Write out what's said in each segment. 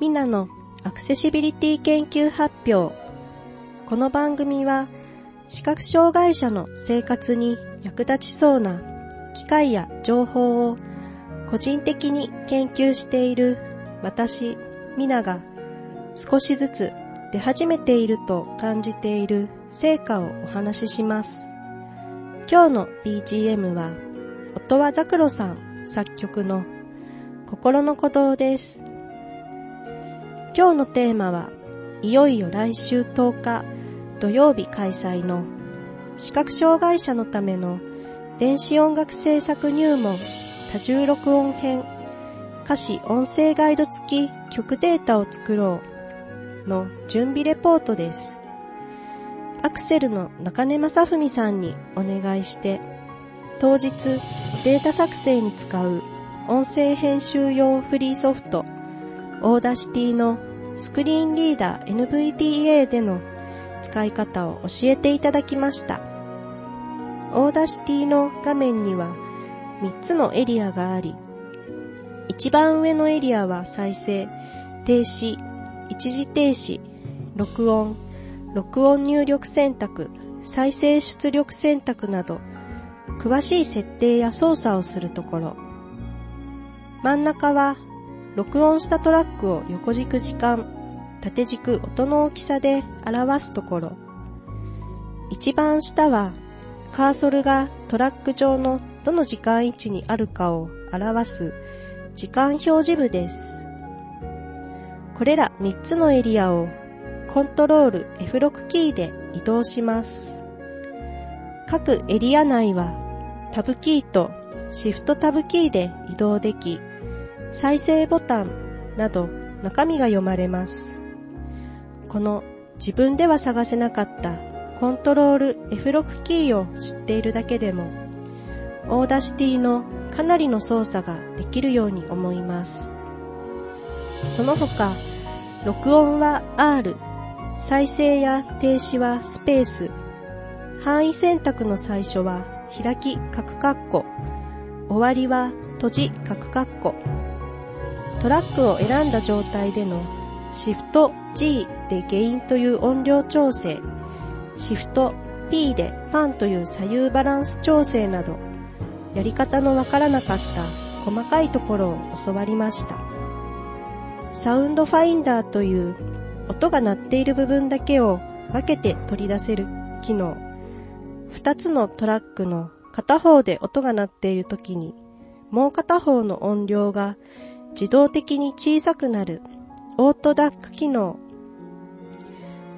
みなのアクセシビリティ研究発表。この番組は、視覚障害者の生活に役立ちそうな機械や情報を個人的に研究している私、みなが少しずつ出始めていると感じている成果をお話しします。今日の BGM は、音羽ザクロさん作曲の心の鼓動です。今日のテーマは、いよいよ来週10日土曜日開催の視覚障害者のための電子音楽制作入門多重録音編歌詞音声ガイド付き曲データを作ろうの準備レポートです。アクセルの中根正文さんにお願いして当日データ作成に使う音声編集用フリーソフト Audacity のスクリーンリーダー NVDA での使い方を教えていただきました。 Audacity の画面には3つのエリアがあり、一番上のエリアは再生、停止、一時停止、録音、録音入力選択、再生出力選択など、詳しい設定や操作をするところ。真ん中は、録音したトラックを横軸時間、縦軸音の大きさで表すところ。一番下は、カーソルがトラック上のどの時間位置にあるかを表す時間表示部です。これら3つのエリアをコントロール F6 キーで移動します。各エリア内はタブキーとシフトタブキーで移動でき、再生ボタンなど中身が読まれます。この自分では探せなかったコントロール F6 キーを知っているだけでも Audacity のかなりの操作ができるように思います。その他、録音は R、再生や停止はスペース、範囲選択の最初は開き、角括弧、終わりは閉じ、角括弧、トラックを選んだ状態でのシフト G でゲインという音量調整、シフト P でパンという左右バランス調整などやり方のわからなかった細かいところを教わりました。サウンドファインダーという音が鳴っている部分だけを分けて取り出せる機能。二つのトラックの片方で音が鳴っている時にもう片方の音量が自動的に小さくなるオートダック機能。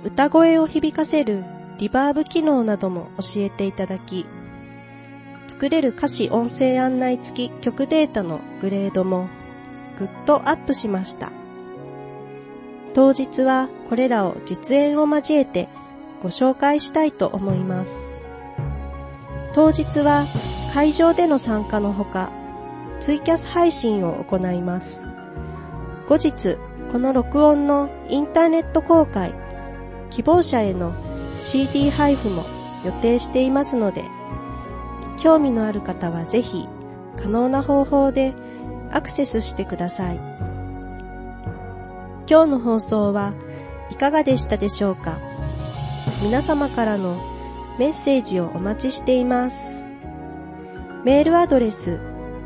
歌声を響かせるリバーブ機能なども教えていただき、作れる歌詞音声案内付き曲データのグレードもぐっとアップしました。当日はこれらを実演を交えてご紹介したいと思います。当日は会場での参加のほか、ツイキャス配信を行います。後日、この録音のインターネット公開、希望者への CD 配布も予定していますので、興味のある方はぜひ可能な方法でアクセスしてください。今日の放送はいかがでしたでしょうか？皆様からのメッセージをお待ちしています。メールアドレス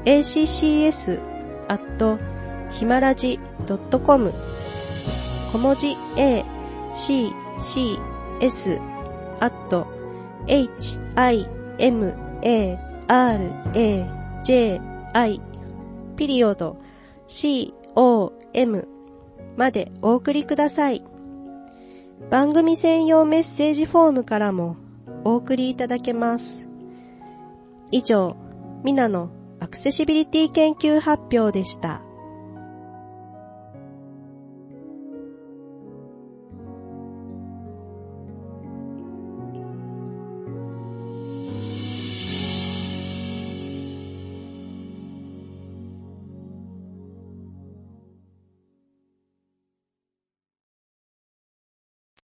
accs アットひまらじ .com 小文字 a c c s アット h i m a, r, a, j, i, ピリオド、c, o, m までお送りください。番組専用メッセージフォームからもお送りいただけます。以上、ミナのアクセシビリティ研究発表でした。